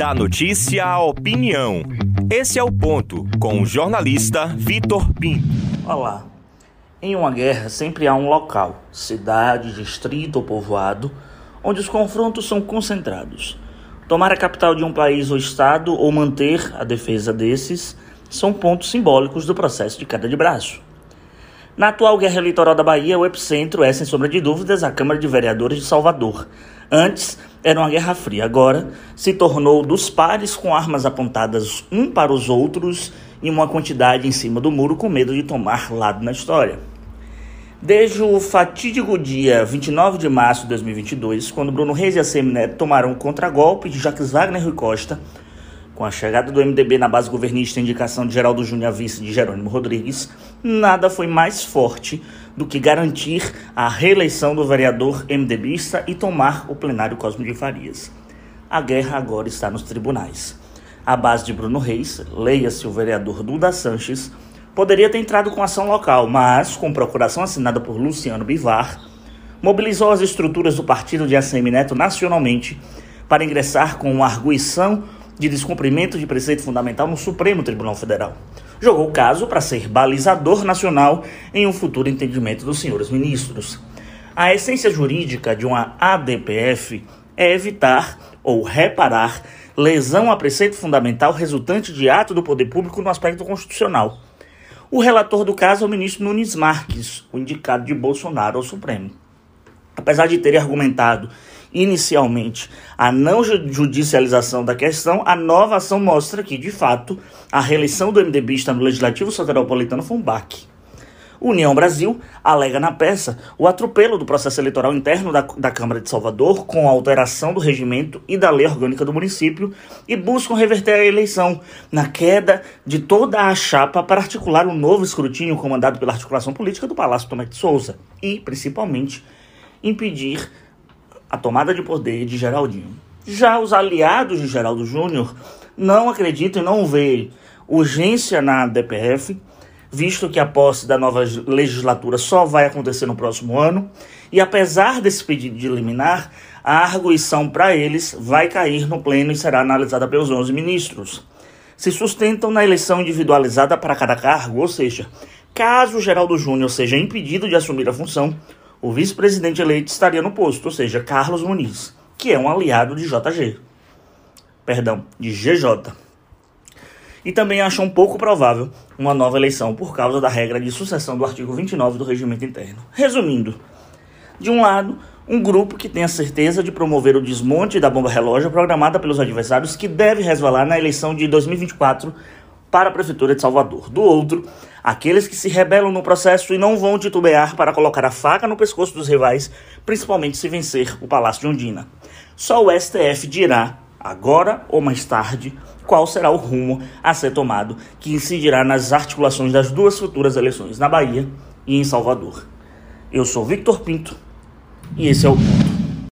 Da notícia à opinião. Esse é o ponto com o jornalista Vitor Pinto. Olá. Em uma guerra sempre há um local, cidade, distrito ou povoado, onde os confrontos são concentrados. Tomar a capital de um país ou estado ou manter a defesa desses são pontos simbólicos do processo de queda de braço. Na atual guerra eleitoral da Bahia, o epicentro é, sem sombra de dúvidas, a Câmara de Vereadores de Salvador. Antes era uma guerra fria, agora se tornou dos pares com armas apontadas um para os outros e uma quantidade em cima do muro com medo de tomar lado na história. Desde o fatídico dia 29 de março de 2022, quando Bruno Reis e a Neto tomaram o contragolpe de Jacques Wagner e Rui Costa, com a chegada do MDB na base governista e indicação de Geraldo Júnior a vice de Jerônimo Rodrigues, nada foi mais forte do que garantir a reeleição do vereador MDBista e tomar o plenário Cosme de Farias. A guerra agora está nos tribunais. A base de Bruno Reis, leia-se o vereador Duda Sanches, poderia ter entrado com ação local, mas, com procuração assinada por Luciano Bivar, mobilizou as estruturas do partido de ACM Neto nacionalmente para ingressar com uma arguição de descumprimento de preceito fundamental no Supremo Tribunal Federal. Jogou o caso para ser balizador nacional em um futuro entendimento dos senhores ministros. A essência jurídica de uma ADPF é evitar ou reparar lesão a preceito fundamental resultante de ato do poder público no aspecto constitucional. O relator do caso é o ministro Nunes Marques, o indicado de Bolsonaro ao Supremo. Apesar de ter argumentado inicialmente a não judicialização da questão, a nova ação mostra que, de fato, a reeleição do MDBista no Legislativo Soteropolitano foi um baque. União Brasil alega na peça o atropelo do processo eleitoral interno da, da Câmara de Salvador com a alteração do regimento e da lei orgânica do município e buscam reverter a eleição na queda de toda a chapa para articular um novo escrutínio comandado pela articulação política do Palácio Tomé de Souza e, principalmente, impedir a tomada de poder de Geraldinho. Já os aliados de Geraldo Júnior não acreditam e não veem urgência na DPF, visto que a posse da nova legislatura só vai acontecer no próximo ano, e apesar desse pedido de eliminar, a arguição para eles vai cair no pleno e será analisada pelos 11 ministros. Se sustentam na eleição individualizada para cada cargo, ou seja, caso Geraldo Júnior seja impedido de assumir a função, o vice-presidente eleito estaria no posto, ou seja, Carlos Muniz, que é um aliado de JG. Perdão, de GJ. E também acham um pouco provável uma nova eleição por causa da regra de sucessão do artigo 29 do regimento interno. Resumindo, de um lado, um grupo que tem a certeza de promover o desmonte da bomba relógio programada pelos adversários que deve resvalar na eleição de 2024 para a Prefeitura de Salvador. Do outro, aqueles que se rebelam no processo e não vão titubear para colocar a faca no pescoço dos rivais, principalmente se vencer o Palácio de Ondina. Só o STF dirá, agora ou mais tarde, qual será o rumo a ser tomado, que incidirá nas articulações das duas futuras eleições na Bahia e em Salvador. Eu sou Victor Pinto e esse é o